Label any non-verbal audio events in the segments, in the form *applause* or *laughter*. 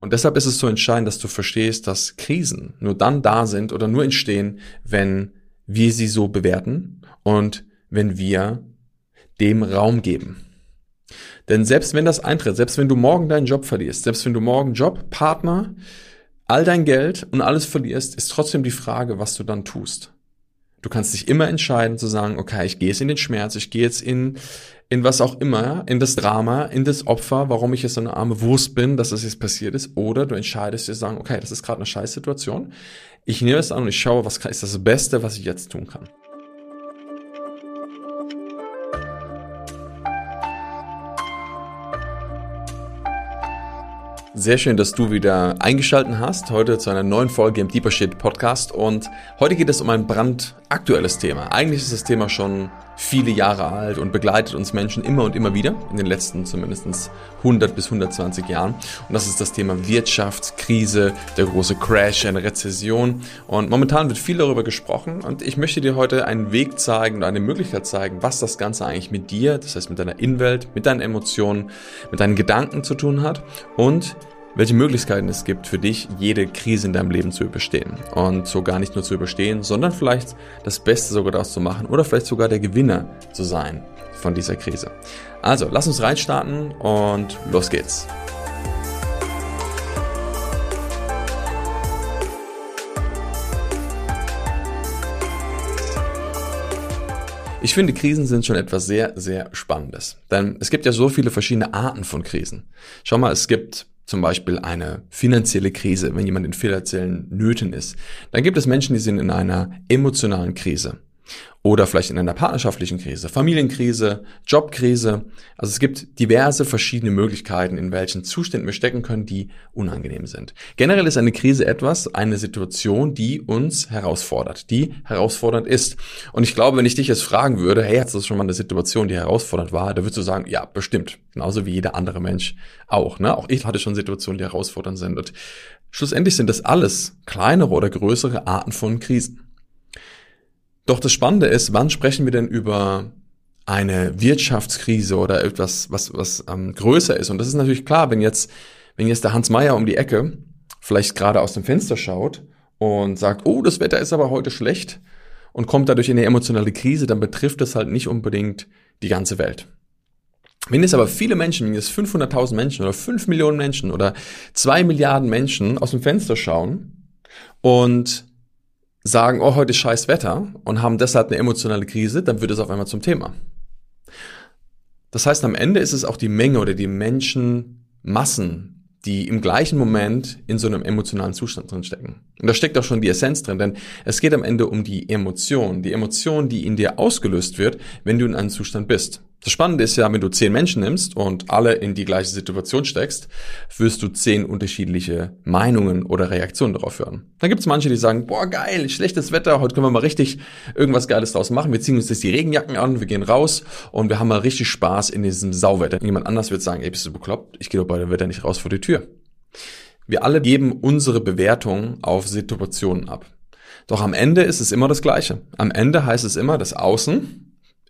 Und deshalb ist es so entscheidend, dass du verstehst, dass Krisen nur dann da sind oder nur entstehen, wenn wir sie so bewerten und wenn wir dem Raum geben. Denn selbst wenn das eintritt, selbst wenn du morgen deinen Job verlierst, selbst wenn du morgen Job, Partner, all dein Geld und alles verlierst, ist trotzdem die Frage, was du dann tust. Du kannst dich immer entscheiden zu sagen, okay, ich gehe jetzt in den Schmerz, ich gehe jetzt in, in was auch immer, in das Drama, in das Opfer, warum ich jetzt so eine arme Wurst bin, dass das jetzt passiert ist. Oder du entscheidest dir sagen, okay, das ist gerade eine Scheißsituation. Ich nehme es an und ich schaue, was ist das Beste, was ich jetzt tun kann. Sehr schön, dass du wieder eingeschalten hast, heute zu einer neuen Folge im Deeper Shit Podcast. Und heute geht es um ein brandaktuelles Thema. Eigentlich ist das Thema schon viele Jahre alt und begleitet uns Menschen immer und immer wieder, in den letzten zumindest 100 bis 120 Jahren. Und das ist das Thema Wirtschaftskrise, der große Crash, eine Rezession. Und momentan wird viel darüber gesprochen. Und ich möchte dir heute einen Weg zeigen oder eine Möglichkeit zeigen, was das Ganze eigentlich mit dir, das heißt mit deiner Innenwelt, mit deinen Emotionen, mit deinen Gedanken zu tun hat und welche Möglichkeiten es gibt für dich, jede Krise in deinem Leben zu überstehen. Und so gar nicht nur zu überstehen, sondern vielleicht das Beste sogar daraus zu machen oder vielleicht sogar der Gewinner zu sein von dieser Krise. Also, lass uns reinstarten und los geht's. Ich finde, Krisen sind schon etwas sehr, sehr Spannendes. Denn es gibt ja so viele verschiedene Arten von Krisen. Schau mal, es gibt zum Beispiel eine finanzielle Krise, wenn jemand in finanziellen Nöten ist, dann gibt es Menschen, die sind in einer emotionalen Krise oder vielleicht in einer partnerschaftlichen Krise, Familienkrise, Jobkrise. Also es gibt diverse verschiedene Möglichkeiten, in welchen Zuständen wir stecken können, die unangenehm sind. Generell ist eine Krise etwas, eine Situation, die uns herausfordert, die herausfordernd ist. Und ich glaube, wenn ich dich jetzt fragen würde, hey, hast du schon mal eine Situation, die herausfordernd war, da würdest du sagen, ja, bestimmt. Genauso wie jeder andere Mensch auch. Ne? Auch ich hatte schon Situationen, die herausfordernd sind. Und schlussendlich sind das alles kleinere oder größere Arten von Krisen. Doch das Spannende ist, wann sprechen wir denn über eine Wirtschaftskrise oder etwas, was, was ähm, größer ist? Und das ist natürlich klar, wenn jetzt, wenn jetzt der Hans Meier um die Ecke vielleicht gerade aus dem Fenster schaut und sagt, oh, das Wetter ist aber heute schlecht und kommt dadurch in eine emotionale Krise, dann betrifft das halt nicht unbedingt die ganze Welt. Wenn jetzt aber viele Menschen, wenn jetzt 500.000 Menschen oder 5 Millionen Menschen oder 2 Milliarden Menschen aus dem Fenster schauen und sagen, oh, heute ist scheiß Wetter und haben deshalb eine emotionale Krise, dann wird es auf einmal zum Thema. Das heißt, am Ende ist es auch die Menge oder die Menschenmassen, die im gleichen Moment in so einem emotionalen Zustand drin stecken. Und da steckt auch schon die Essenz drin, denn es geht am Ende um die Emotion, die Emotion, die in dir ausgelöst wird, wenn du in einem Zustand bist. Das Spannende ist ja, wenn du zehn Menschen nimmst und alle in die gleiche Situation steckst, wirst du zehn unterschiedliche Meinungen oder Reaktionen darauf hören. Dann gibt es manche, die sagen, boah geil, schlechtes Wetter, heute können wir mal richtig irgendwas Geiles draus machen. Wir ziehen uns jetzt die Regenjacken an, wir gehen raus und wir haben mal richtig Spaß in diesem Sauwetter. Jemand anders wird sagen, ey, bist du bekloppt? Ich gehe doch bei dem Wetter nicht raus vor die Tür. Wir alle geben unsere Bewertung auf Situationen ab. Doch am Ende ist es immer das Gleiche. Am Ende heißt es immer, das Außen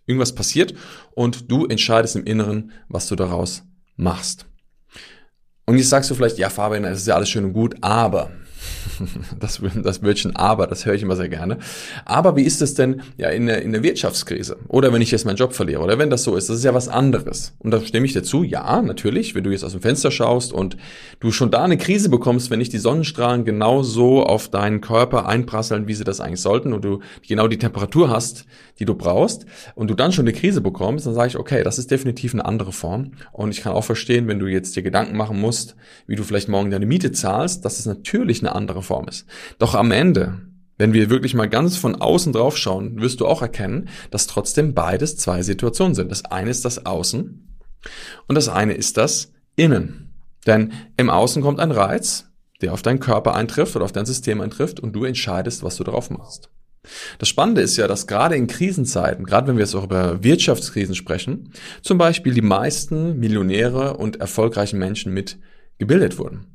irgendwas passiert und du entscheidest im Inneren, was du daraus machst. Und jetzt sagst du vielleicht, ja Fabian, das ist ja alles schön und gut, aber *laughs* das, das Wörtchen aber, das höre ich immer sehr gerne. Aber wie ist es denn ja in der, in der Wirtschaftskrise? Oder wenn ich jetzt meinen Job verliere? Oder wenn das so ist? Das ist ja was anderes. Und da stimme ich dazu, ja, natürlich, wenn du jetzt aus dem Fenster schaust und du schon da eine Krise bekommst, wenn nicht die Sonnenstrahlen genau so auf deinen Körper einprasseln, wie sie das eigentlich sollten, und du genau die Temperatur hast, die du brauchst, und du dann schon eine Krise bekommst, dann sage ich, okay, das ist definitiv eine andere Form. Und ich kann auch verstehen, wenn du jetzt dir Gedanken machen musst, wie du vielleicht morgen deine Miete zahlst, das ist natürlich eine andere Form ist. Doch am Ende, wenn wir wirklich mal ganz von außen drauf schauen, wirst du auch erkennen, dass trotzdem beides zwei Situationen sind. Das eine ist das Außen und das eine ist das Innen. Denn im Außen kommt ein Reiz, der auf deinen Körper eintrifft oder auf dein System eintrifft und du entscheidest, was du darauf machst. Das Spannende ist ja, dass gerade in Krisenzeiten, gerade wenn wir jetzt auch über Wirtschaftskrisen sprechen, zum Beispiel die meisten Millionäre und erfolgreichen Menschen mit gebildet wurden.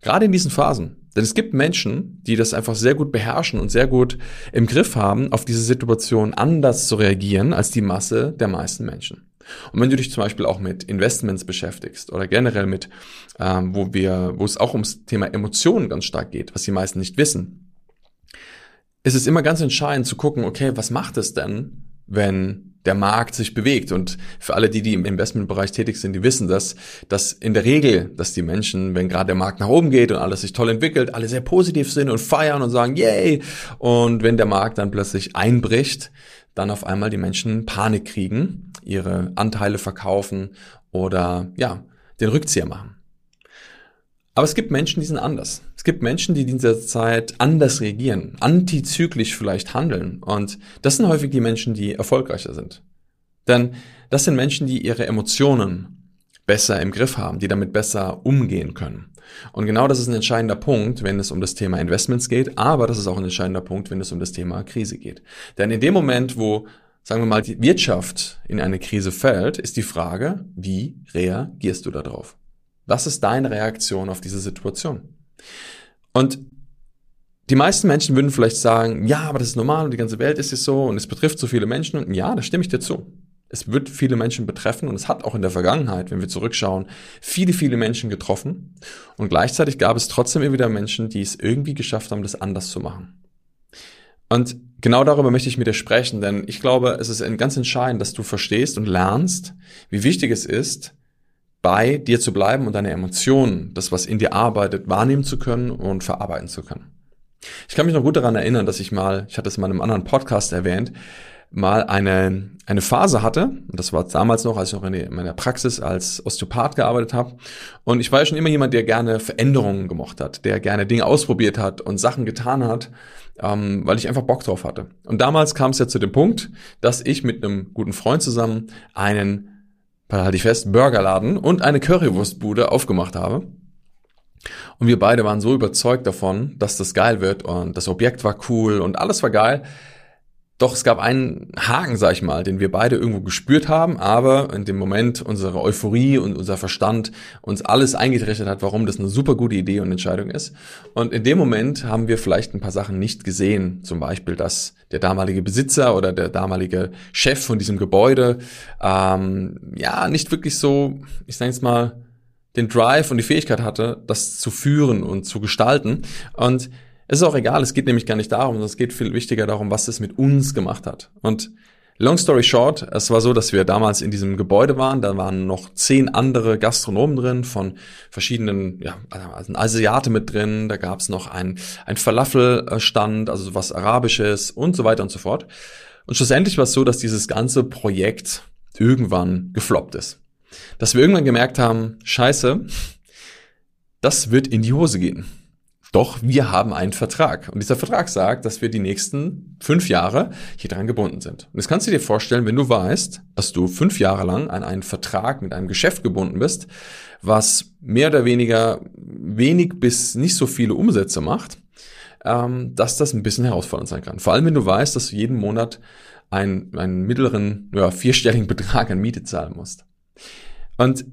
Gerade in diesen Phasen. Denn es gibt Menschen, die das einfach sehr gut beherrschen und sehr gut im Griff haben, auf diese Situation anders zu reagieren als die Masse der meisten Menschen. Und wenn du dich zum Beispiel auch mit Investments beschäftigst oder generell mit, ähm, wo wir, wo es auch ums Thema Emotionen ganz stark geht, was die meisten nicht wissen, ist es immer ganz entscheidend zu gucken, okay, was macht es denn, wenn der Markt sich bewegt. Und für alle die, die im Investmentbereich tätig sind, die wissen das, dass in der Regel, dass die Menschen, wenn gerade der Markt nach oben geht und alles sich toll entwickelt, alle sehr positiv sind und feiern und sagen, yay! Und wenn der Markt dann plötzlich einbricht, dann auf einmal die Menschen Panik kriegen, ihre Anteile verkaufen oder ja, den Rückzieher machen. Aber es gibt Menschen, die sind anders. Es gibt Menschen, die in dieser Zeit anders reagieren, antizyklisch vielleicht handeln. Und das sind häufig die Menschen, die erfolgreicher sind. Denn das sind Menschen, die ihre Emotionen besser im Griff haben, die damit besser umgehen können. Und genau das ist ein entscheidender Punkt, wenn es um das Thema Investments geht, aber das ist auch ein entscheidender Punkt, wenn es um das Thema Krise geht. Denn in dem Moment, wo, sagen wir mal, die Wirtschaft in eine Krise fällt, ist die Frage, wie reagierst du darauf? Was ist deine Reaktion auf diese Situation? Und die meisten Menschen würden vielleicht sagen, ja, aber das ist normal und die ganze Welt ist es so und es betrifft so viele Menschen. Und ja, da stimme ich dir zu. Es wird viele Menschen betreffen und es hat auch in der Vergangenheit, wenn wir zurückschauen, viele, viele Menschen getroffen. Und gleichzeitig gab es trotzdem immer wieder Menschen, die es irgendwie geschafft haben, das anders zu machen. Und genau darüber möchte ich mit dir sprechen, denn ich glaube, es ist ganz entscheidend, dass du verstehst und lernst, wie wichtig es ist, bei dir zu bleiben und deine Emotionen, das, was in dir arbeitet, wahrnehmen zu können und verarbeiten zu können. Ich kann mich noch gut daran erinnern, dass ich mal, ich hatte es mal in einem anderen Podcast erwähnt, mal eine, eine Phase hatte, das war damals noch, als ich noch in meiner Praxis als Osteopath gearbeitet habe. Und ich war ja schon immer jemand, der gerne Veränderungen gemocht hat, der gerne Dinge ausprobiert hat und Sachen getan hat, ähm, weil ich einfach Bock drauf hatte. Und damals kam es ja zu dem Punkt, dass ich mit einem guten Freund zusammen einen, halte ich fest, Burgerladen und eine Currywurstbude aufgemacht habe. Und wir beide waren so überzeugt davon, dass das geil wird und das Objekt war cool und alles war geil, doch es gab einen Haken, sag ich mal, den wir beide irgendwo gespürt haben, aber in dem Moment unsere Euphorie und unser Verstand uns alles eingetrichtert hat, warum das eine super gute Idee und Entscheidung ist. Und in dem Moment haben wir vielleicht ein paar Sachen nicht gesehen. Zum Beispiel, dass der damalige Besitzer oder der damalige Chef von diesem Gebäude ähm, ja nicht wirklich so, ich sage jetzt mal, den Drive und die Fähigkeit hatte, das zu führen und zu gestalten. Und es ist auch egal, es geht nämlich gar nicht darum, sondern es geht viel wichtiger darum, was es mit uns gemacht hat. Und long story short, es war so, dass wir damals in diesem Gebäude waren, da waren noch zehn andere Gastronomen drin von verschiedenen, ja, also ein Asiate mit drin, da gab es noch ein, ein Falafelstand, also was Arabisches und so weiter und so fort. Und schlussendlich war es so, dass dieses ganze Projekt irgendwann gefloppt ist. Dass wir irgendwann gemerkt haben, scheiße, das wird in die Hose gehen. Doch wir haben einen Vertrag. Und dieser Vertrag sagt, dass wir die nächsten fünf Jahre hier dran gebunden sind. Und das kannst du dir vorstellen, wenn du weißt, dass du fünf Jahre lang an einen Vertrag mit einem Geschäft gebunden bist, was mehr oder weniger wenig bis nicht so viele Umsätze macht, ähm, dass das ein bisschen herausfordernd sein kann. Vor allem, wenn du weißt, dass du jeden Monat einen, einen mittleren, ja, vierstelligen Betrag an Miete zahlen musst. Und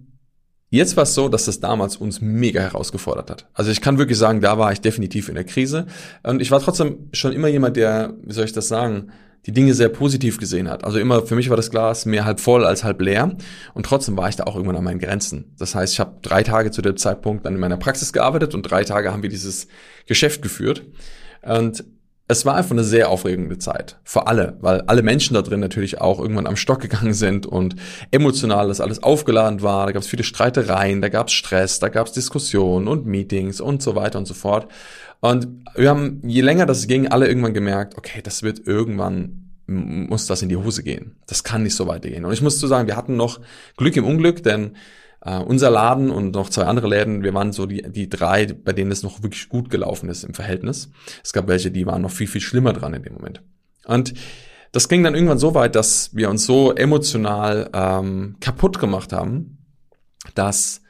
Jetzt war es so, dass das damals uns mega herausgefordert hat. Also ich kann wirklich sagen, da war ich definitiv in der Krise. Und ich war trotzdem schon immer jemand, der, wie soll ich das sagen, die Dinge sehr positiv gesehen hat. Also immer, für mich war das Glas mehr halb voll als halb leer. Und trotzdem war ich da auch irgendwann an meinen Grenzen. Das heißt, ich habe drei Tage zu dem Zeitpunkt dann in meiner Praxis gearbeitet und drei Tage haben wir dieses Geschäft geführt. Und es war einfach eine sehr aufregende Zeit. Für alle, weil alle Menschen da drin natürlich auch irgendwann am Stock gegangen sind und emotional das alles aufgeladen war. Da gab es viele Streitereien, da gab es Stress, da gab es Diskussionen und Meetings und so weiter und so fort. Und wir haben, je länger das ging, alle irgendwann gemerkt, okay, das wird irgendwann muss das in die Hose gehen. Das kann nicht so weitergehen. Und ich muss zu sagen, wir hatten noch Glück im Unglück, denn Uh, unser Laden und noch zwei andere Läden, wir waren so die, die drei, bei denen es noch wirklich gut gelaufen ist im Verhältnis. Es gab welche, die waren noch viel, viel schlimmer dran in dem Moment. Und das ging dann irgendwann so weit, dass wir uns so emotional ähm, kaputt gemacht haben, dass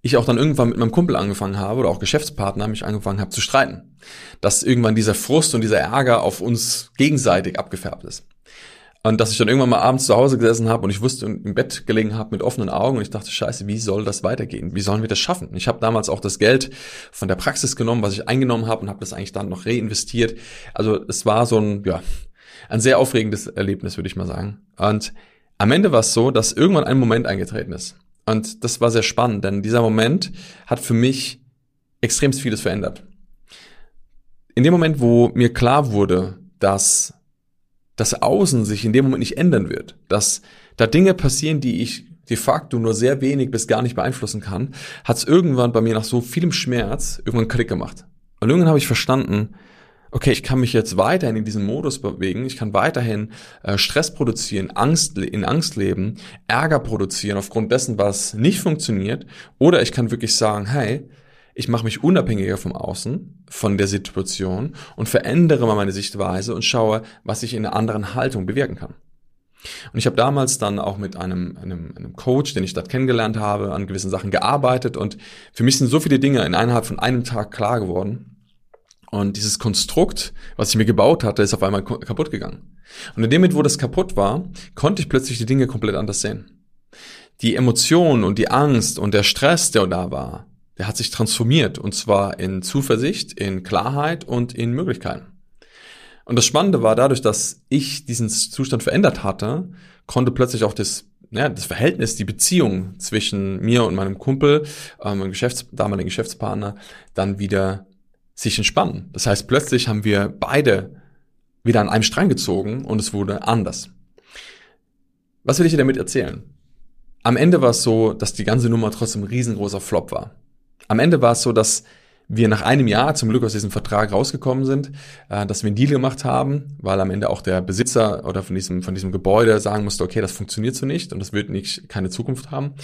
ich auch dann irgendwann mit meinem Kumpel angefangen habe oder auch Geschäftspartner mich angefangen habe zu streiten. Dass irgendwann dieser Frust und dieser Ärger auf uns gegenseitig abgefärbt ist. Und dass ich dann irgendwann mal abends zu Hause gesessen habe und ich wusste im Bett gelegen habe mit offenen Augen und ich dachte, scheiße, wie soll das weitergehen? Wie sollen wir das schaffen? Ich habe damals auch das Geld von der Praxis genommen, was ich eingenommen habe und habe das eigentlich dann noch reinvestiert. Also es war so ein, ja, ein sehr aufregendes Erlebnis, würde ich mal sagen. Und Am Ende war es so, dass irgendwann ein Moment eingetreten ist. Und das war sehr spannend, denn dieser Moment hat für mich extremst vieles verändert. In dem Moment, wo mir klar wurde, dass das Außen sich in dem Moment nicht ändern wird, dass da Dinge passieren, die ich de facto nur sehr wenig bis gar nicht beeinflussen kann, hat es irgendwann bei mir nach so vielem Schmerz irgendwann Klick gemacht. Und irgendwann habe ich verstanden, okay, ich kann mich jetzt weiterhin in diesem Modus bewegen, ich kann weiterhin äh, Stress produzieren, Angst in Angst leben, Ärger produzieren aufgrund dessen, was nicht funktioniert, oder ich kann wirklich sagen, hey, ich mache mich unabhängiger vom Außen, von der Situation und verändere mal meine Sichtweise und schaue, was ich in einer anderen Haltung bewirken kann. Und ich habe damals dann auch mit einem, einem, einem Coach, den ich dort kennengelernt habe, an gewissen Sachen gearbeitet und für mich sind so viele Dinge innerhalb von einem Tag klar geworden. Und dieses Konstrukt, was ich mir gebaut hatte, ist auf einmal kaputt gegangen. Und in dem Moment, wo das kaputt war, konnte ich plötzlich die Dinge komplett anders sehen. Die Emotion und die Angst und der Stress, der da war, der hat sich transformiert und zwar in Zuversicht, in Klarheit und in Möglichkeiten. Und das Spannende war, dadurch, dass ich diesen Zustand verändert hatte, konnte plötzlich auch das, ja, das Verhältnis, die Beziehung zwischen mir und meinem Kumpel, ähm, meinem Geschäfts-, damaligen Geschäftspartner, dann wieder sich entspannen. Das heißt, plötzlich haben wir beide wieder an einem Strang gezogen und es wurde anders. Was will ich dir damit erzählen? Am Ende war es so, dass die ganze Nummer trotzdem ein riesengroßer Flop war. Am Ende war es so, dass wir nach einem Jahr zum Glück aus diesem Vertrag rausgekommen sind, äh, dass wir einen Deal gemacht haben, weil am Ende auch der Besitzer oder von diesem, von diesem Gebäude sagen musste, okay, das funktioniert so nicht und das wird nicht, keine Zukunft haben.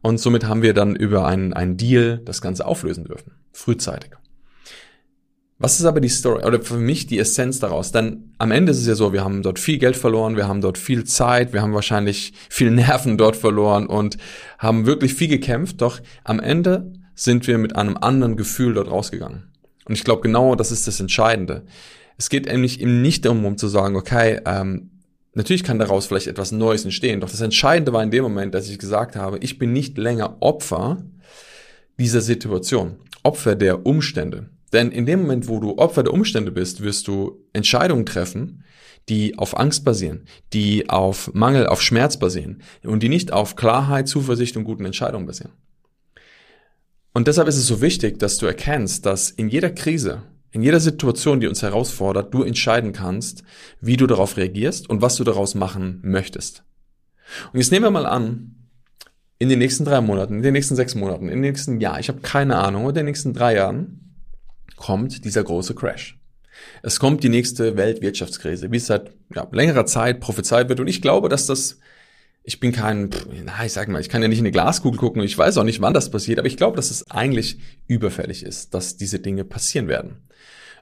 Und somit haben wir dann über einen, einen Deal das Ganze auflösen dürfen. Frühzeitig. Was ist aber die Story oder für mich die Essenz daraus? Denn am Ende ist es ja so, wir haben dort viel Geld verloren, wir haben dort viel Zeit, wir haben wahrscheinlich viel Nerven dort verloren und haben wirklich viel gekämpft. Doch am Ende sind wir mit einem anderen Gefühl dort rausgegangen. Und ich glaube, genau das ist das Entscheidende. Es geht nämlich eben nicht darum, um zu sagen, okay, ähm, natürlich kann daraus vielleicht etwas Neues entstehen. Doch das Entscheidende war in dem Moment, dass ich gesagt habe, ich bin nicht länger Opfer dieser Situation, Opfer der Umstände. Denn in dem Moment, wo du Opfer der Umstände bist, wirst du Entscheidungen treffen, die auf Angst basieren, die auf Mangel, auf Schmerz basieren und die nicht auf Klarheit, Zuversicht und guten Entscheidungen basieren. Und deshalb ist es so wichtig, dass du erkennst, dass in jeder Krise, in jeder Situation, die uns herausfordert, du entscheiden kannst, wie du darauf reagierst und was du daraus machen möchtest. Und jetzt nehmen wir mal an, in den nächsten drei Monaten, in den nächsten sechs Monaten, in den nächsten Jahr, ich habe keine Ahnung, in den nächsten drei Jahren kommt dieser große Crash. Es kommt die nächste Weltwirtschaftskrise, wie es seit ja, längerer Zeit prophezeit wird. Und ich glaube, dass das ich bin kein, na, ich sag mal, ich kann ja nicht in eine Glaskugel gucken und ich weiß auch nicht, wann das passiert, aber ich glaube, dass es eigentlich überfällig ist, dass diese Dinge passieren werden.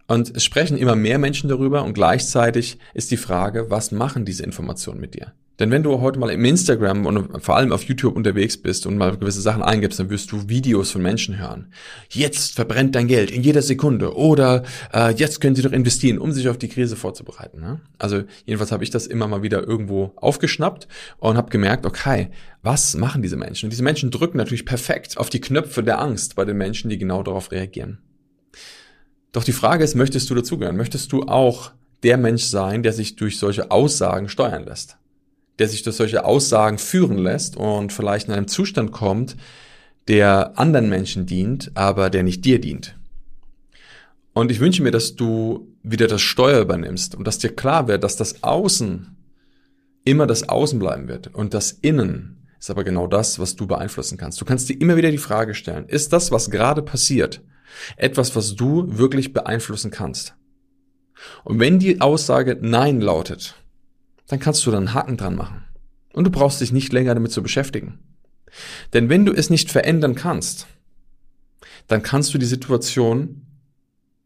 Und es sprechen immer mehr Menschen darüber und gleichzeitig ist die Frage, was machen diese Informationen mit dir? Denn wenn du heute mal im Instagram und vor allem auf YouTube unterwegs bist und mal gewisse Sachen eingibst, dann wirst du Videos von Menschen hören. Jetzt verbrennt dein Geld in jeder Sekunde oder äh, jetzt können sie doch investieren, um sich auf die Krise vorzubereiten. Ne? Also jedenfalls habe ich das immer mal wieder irgendwo aufgeschnappt und habe gemerkt, okay, was machen diese Menschen? Und diese Menschen drücken natürlich perfekt auf die Knöpfe der Angst bei den Menschen, die genau darauf reagieren. Doch die Frage ist, möchtest du dazugehören? Möchtest du auch der Mensch sein, der sich durch solche Aussagen steuern lässt? Der sich durch solche Aussagen führen lässt und vielleicht in einem Zustand kommt, der anderen Menschen dient, aber der nicht dir dient. Und ich wünsche mir, dass du wieder das Steuer übernimmst und dass dir klar wird, dass das Außen immer das Außen bleiben wird und das Innen ist aber genau das, was du beeinflussen kannst. Du kannst dir immer wieder die Frage stellen, ist das, was gerade passiert, etwas, was du wirklich beeinflussen kannst? Und wenn die Aussage Nein lautet, dann kannst du da einen Haken dran machen. Und du brauchst dich nicht länger damit zu beschäftigen. Denn wenn du es nicht verändern kannst, dann kannst du die Situation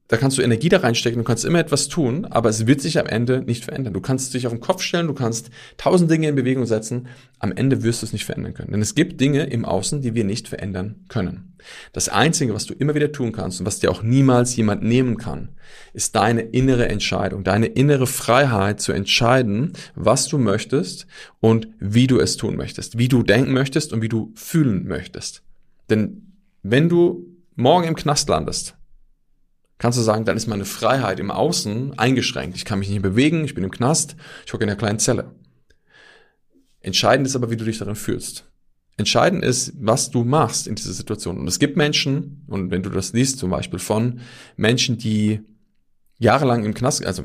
da kannst du Energie da reinstecken, du kannst immer etwas tun, aber es wird sich am Ende nicht verändern. Du kannst dich auf den Kopf stellen, du kannst tausend Dinge in Bewegung setzen, am Ende wirst du es nicht verändern können. Denn es gibt Dinge im Außen, die wir nicht verändern können. Das Einzige, was du immer wieder tun kannst und was dir auch niemals jemand nehmen kann, ist deine innere Entscheidung, deine innere Freiheit zu entscheiden, was du möchtest und wie du es tun möchtest, wie du denken möchtest und wie du fühlen möchtest. Denn wenn du morgen im Knast landest, kannst du sagen, dann ist meine Freiheit im Außen eingeschränkt. Ich kann mich nicht bewegen, ich bin im Knast, ich hocke in einer kleinen Zelle. Entscheidend ist aber, wie du dich darin fühlst. Entscheidend ist, was du machst in dieser Situation. Und es gibt Menschen, und wenn du das liest, zum Beispiel von Menschen, die jahrelang im Knast, also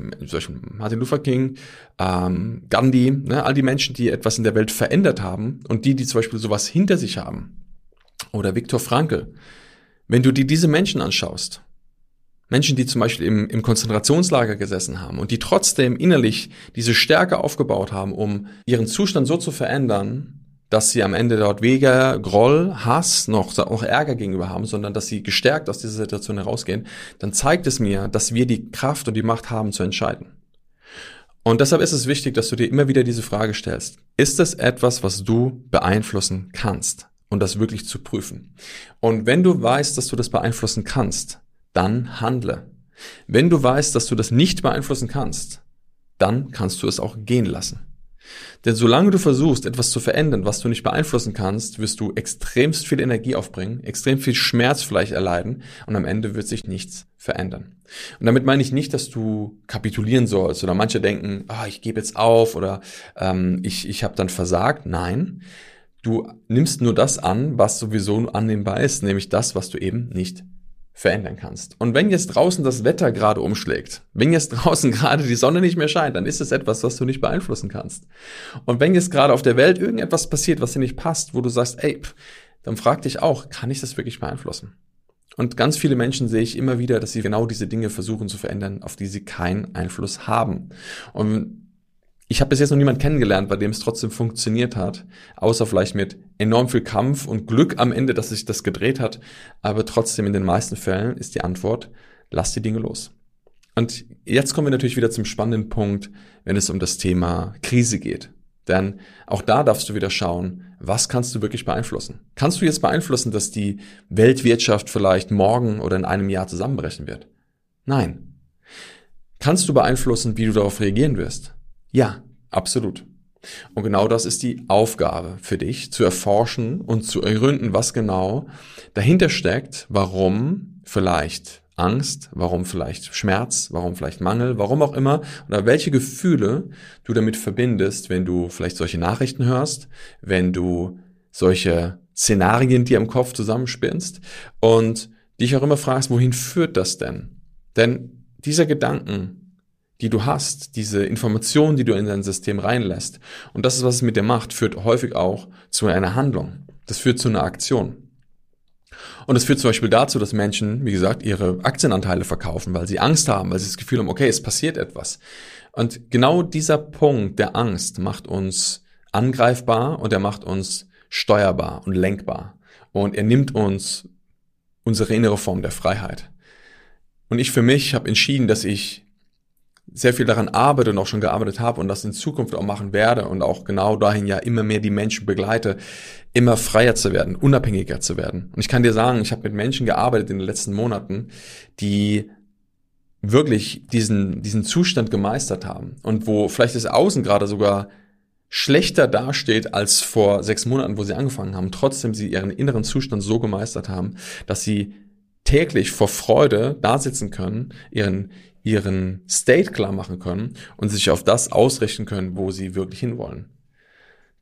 Martin Luther King, ähm, Gandhi, ne, all die Menschen, die etwas in der Welt verändert haben und die, die zum Beispiel sowas hinter sich haben, oder Viktor Frankl, wenn du dir diese Menschen anschaust, Menschen, die zum Beispiel im, im Konzentrationslager gesessen haben und die trotzdem innerlich diese Stärke aufgebaut haben, um ihren Zustand so zu verändern, dass sie am Ende dort weder Groll, Hass noch auch Ärger gegenüber haben, sondern dass sie gestärkt aus dieser Situation herausgehen, dann zeigt es mir, dass wir die Kraft und die Macht haben zu entscheiden. Und deshalb ist es wichtig, dass du dir immer wieder diese Frage stellst. Ist es etwas, was du beeinflussen kannst? Und das wirklich zu prüfen. Und wenn du weißt, dass du das beeinflussen kannst, dann handle. Wenn du weißt, dass du das nicht beeinflussen kannst, dann kannst du es auch gehen lassen. Denn solange du versuchst, etwas zu verändern, was du nicht beeinflussen kannst, wirst du extremst viel Energie aufbringen, extrem viel Schmerz vielleicht erleiden und am Ende wird sich nichts verändern. Und damit meine ich nicht, dass du kapitulieren sollst oder manche denken, ah, ich gebe jetzt auf oder ähm, ich, ich habe dann versagt. Nein, du nimmst nur das an, was sowieso annehmbar ist, nämlich das, was du eben nicht verändern kannst. Und wenn jetzt draußen das Wetter gerade umschlägt, wenn jetzt draußen *laughs* gerade die Sonne nicht mehr scheint, dann ist es etwas, was du nicht beeinflussen kannst. Und wenn jetzt gerade auf der Welt irgendetwas passiert, was dir nicht passt, wo du sagst, ey, dann frag dich auch, kann ich das wirklich beeinflussen? Und ganz viele Menschen sehe ich immer wieder, dass sie genau diese Dinge versuchen zu verändern, auf die sie keinen Einfluss haben. Und ich habe bis jetzt noch niemand kennengelernt, bei dem es trotzdem funktioniert hat, außer vielleicht mit enorm viel Kampf und Glück am Ende, dass sich das gedreht hat. Aber trotzdem in den meisten Fällen ist die Antwort, lass die Dinge los. Und jetzt kommen wir natürlich wieder zum spannenden Punkt, wenn es um das Thema Krise geht. Denn auch da darfst du wieder schauen, was kannst du wirklich beeinflussen? Kannst du jetzt beeinflussen, dass die Weltwirtschaft vielleicht morgen oder in einem Jahr zusammenbrechen wird? Nein. Kannst du beeinflussen, wie du darauf reagieren wirst? Ja, absolut. Und genau das ist die Aufgabe für dich, zu erforschen und zu ergründen, was genau dahinter steckt, warum vielleicht Angst, warum vielleicht Schmerz, warum vielleicht Mangel, warum auch immer, oder welche Gefühle du damit verbindest, wenn du vielleicht solche Nachrichten hörst, wenn du solche Szenarien dir im Kopf zusammenspinnst und dich auch immer fragst, wohin führt das denn? Denn dieser Gedanken, die du hast, diese Informationen, die du in dein System reinlässt, und das ist, was es mit dir macht, führt häufig auch zu einer Handlung. Das führt zu einer Aktion. Und es führt zum Beispiel dazu, dass Menschen, wie gesagt, ihre Aktienanteile verkaufen, weil sie Angst haben, weil sie das Gefühl haben, okay, es passiert etwas. Und genau dieser Punkt der Angst macht uns angreifbar und er macht uns steuerbar und lenkbar. Und er nimmt uns unsere innere Form der Freiheit. Und ich für mich habe entschieden, dass ich sehr viel daran arbeite und auch schon gearbeitet habe und das in Zukunft auch machen werde und auch genau dahin ja immer mehr die Menschen begleite, immer freier zu werden, unabhängiger zu werden. Und ich kann dir sagen, ich habe mit Menschen gearbeitet in den letzten Monaten, die wirklich diesen, diesen Zustand gemeistert haben und wo vielleicht das Außen gerade sogar schlechter dasteht als vor sechs Monaten, wo sie angefangen haben, trotzdem sie ihren inneren Zustand so gemeistert haben, dass sie täglich vor Freude da sitzen können, ihren, ihren State klar machen können und sich auf das ausrichten können, wo sie wirklich hinwollen.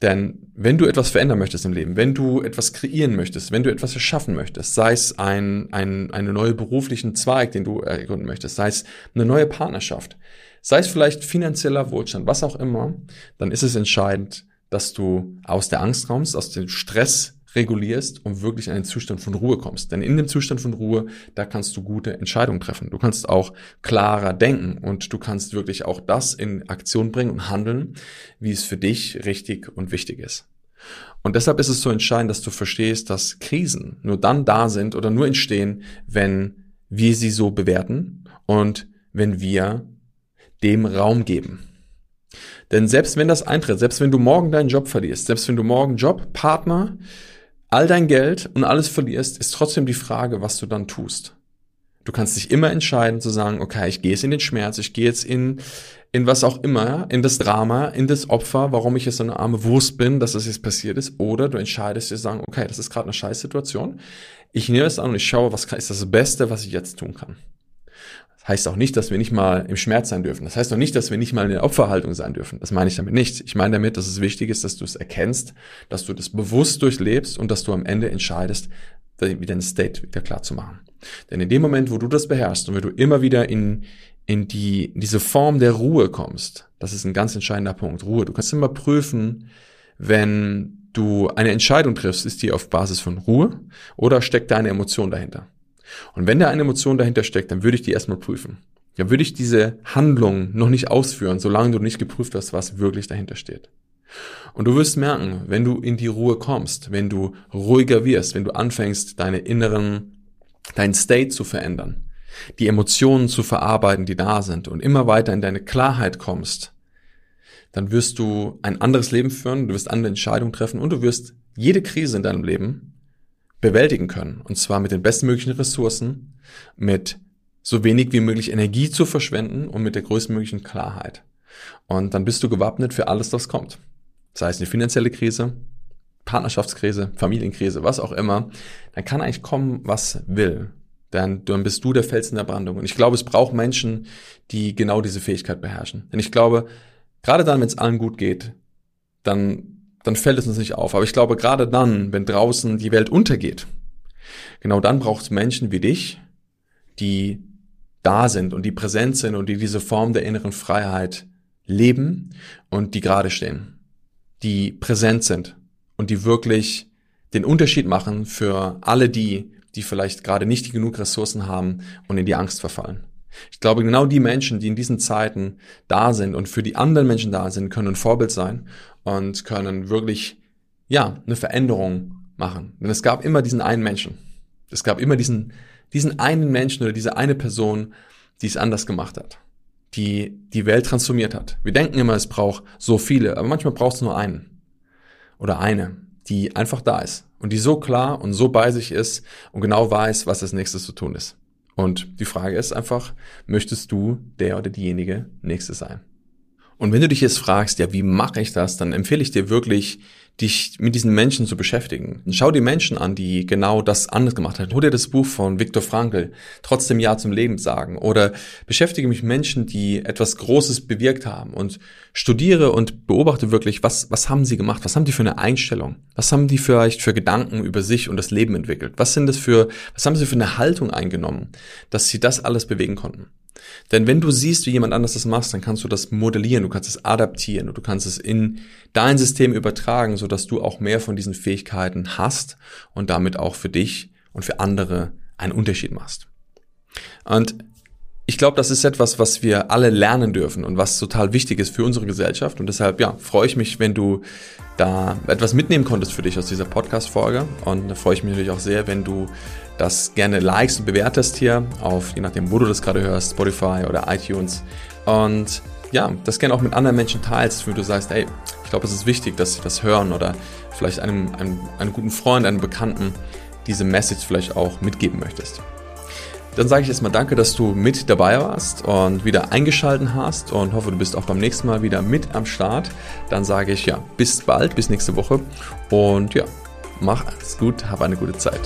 Denn wenn du etwas verändern möchtest im Leben, wenn du etwas kreieren möchtest, wenn du etwas erschaffen möchtest, sei es ein, ein, eine neue beruflichen Zweig, den du ergründen möchtest, sei es eine neue Partnerschaft, sei es vielleicht finanzieller Wohlstand, was auch immer, dann ist es entscheidend, dass du aus der Angst kommst, aus dem Stress regulierst und wirklich in einen Zustand von Ruhe kommst. Denn in dem Zustand von Ruhe, da kannst du gute Entscheidungen treffen. Du kannst auch klarer denken und du kannst wirklich auch das in Aktion bringen und handeln, wie es für dich richtig und wichtig ist. Und deshalb ist es so entscheidend, dass du verstehst, dass Krisen nur dann da sind oder nur entstehen, wenn wir sie so bewerten und wenn wir dem Raum geben. Denn selbst wenn das eintritt, selbst wenn du morgen deinen Job verlierst, selbst wenn du morgen Job, Partner, all dein Geld und alles verlierst, ist trotzdem die Frage, was du dann tust. Du kannst dich immer entscheiden zu sagen, okay, ich gehe jetzt in den Schmerz, ich gehe jetzt in, in was auch immer, in das Drama, in das Opfer, warum ich jetzt so eine arme Wurst bin, dass das jetzt passiert ist. Oder du entscheidest dir zu sagen, okay, das ist gerade eine Scheißsituation. Ich nehme es an und ich schaue, was ist das Beste, was ich jetzt tun kann. Das heißt auch nicht, dass wir nicht mal im Schmerz sein dürfen. Das heißt auch nicht, dass wir nicht mal in der Opferhaltung sein dürfen. Das meine ich damit nicht. Ich meine damit, dass es wichtig ist, dass du es erkennst, dass du das bewusst durchlebst und dass du am Ende entscheidest, wieder ein State wieder klar zu machen. Denn in dem Moment, wo du das beherrschst und wenn du immer wieder in, in, die, in diese Form der Ruhe kommst, das ist ein ganz entscheidender Punkt, Ruhe. Du kannst immer prüfen, wenn du eine Entscheidung triffst, ist die auf Basis von Ruhe oder steckt da eine Emotion dahinter? Und wenn da eine Emotion dahinter steckt, dann würde ich die erstmal prüfen. Dann würde ich diese Handlung noch nicht ausführen, solange du nicht geprüft hast, was wirklich dahinter steht. Und du wirst merken, wenn du in die Ruhe kommst, wenn du ruhiger wirst, wenn du anfängst, deine inneren, dein State zu verändern, die Emotionen zu verarbeiten, die da sind und immer weiter in deine Klarheit kommst, dann wirst du ein anderes Leben führen, du wirst andere Entscheidungen treffen und du wirst jede Krise in deinem Leben bewältigen können. Und zwar mit den bestmöglichen Ressourcen, mit so wenig wie möglich Energie zu verschwenden und mit der größtmöglichen Klarheit. Und dann bist du gewappnet für alles, was kommt. Sei es eine finanzielle Krise, Partnerschaftskrise, Familienkrise, was auch immer. Dann kann eigentlich kommen, was will. Dann, dann bist du der Felsen der Brandung. Und ich glaube, es braucht Menschen, die genau diese Fähigkeit beherrschen. Denn ich glaube, gerade dann, wenn es allen gut geht, dann dann fällt es uns nicht auf. Aber ich glaube, gerade dann, wenn draußen die Welt untergeht, genau dann braucht es Menschen wie dich, die da sind und die präsent sind und die diese Form der inneren Freiheit leben und die gerade stehen, die präsent sind und die wirklich den Unterschied machen für alle die, die vielleicht gerade nicht genug Ressourcen haben und in die Angst verfallen. Ich glaube, genau die Menschen, die in diesen Zeiten da sind und für die anderen Menschen da sind, können ein Vorbild sein und können wirklich, ja, eine Veränderung machen. Denn es gab immer diesen einen Menschen. Es gab immer diesen, diesen einen Menschen oder diese eine Person, die es anders gemacht hat. Die die Welt transformiert hat. Wir denken immer, es braucht so viele, aber manchmal braucht es nur einen. Oder eine, die einfach da ist. Und die so klar und so bei sich ist und genau weiß, was als nächstes zu tun ist. Und die Frage ist einfach, möchtest du der oder diejenige Nächste sein? Und wenn du dich jetzt fragst, ja, wie mache ich das, dann empfehle ich dir wirklich, dich mit diesen Menschen zu beschäftigen. Schau die Menschen an, die genau das anders gemacht haben. Hol dir das Buch von Viktor Frankl, trotzdem Ja zum Leben sagen. Oder beschäftige mich mit Menschen, die etwas Großes bewirkt haben und studiere und beobachte wirklich, was, was haben sie gemacht? Was haben die für eine Einstellung? Was haben die vielleicht für Gedanken über sich und das Leben entwickelt? Was sind das für, was haben sie für eine Haltung eingenommen, dass sie das alles bewegen konnten? Denn wenn du siehst, wie jemand anders das macht, dann kannst du das modellieren, du kannst es adaptieren und du kannst es in dein System übertragen, sodass du auch mehr von diesen Fähigkeiten hast und damit auch für dich und für andere einen Unterschied machst. Und ich glaube, das ist etwas, was wir alle lernen dürfen und was total wichtig ist für unsere Gesellschaft. Und deshalb, ja, freue ich mich, wenn du da etwas mitnehmen konntest für dich aus dieser Podcast-Folge. Und da freue ich mich natürlich auch sehr, wenn du das gerne likest und bewertest hier auf, je nachdem, wo du das gerade hörst, Spotify oder iTunes. Und ja, das gerne auch mit anderen Menschen teilst, wo du sagst, ey, ich glaube, es ist wichtig, dass sie das hören oder vielleicht einem, einem, einem guten Freund, einem Bekannten diese Message vielleicht auch mitgeben möchtest. Dann sage ich erstmal danke, dass du mit dabei warst und wieder eingeschalten hast und hoffe, du bist auch beim nächsten Mal wieder mit am Start. Dann sage ich ja, bis bald, bis nächste Woche und ja, mach es gut, hab eine gute Zeit.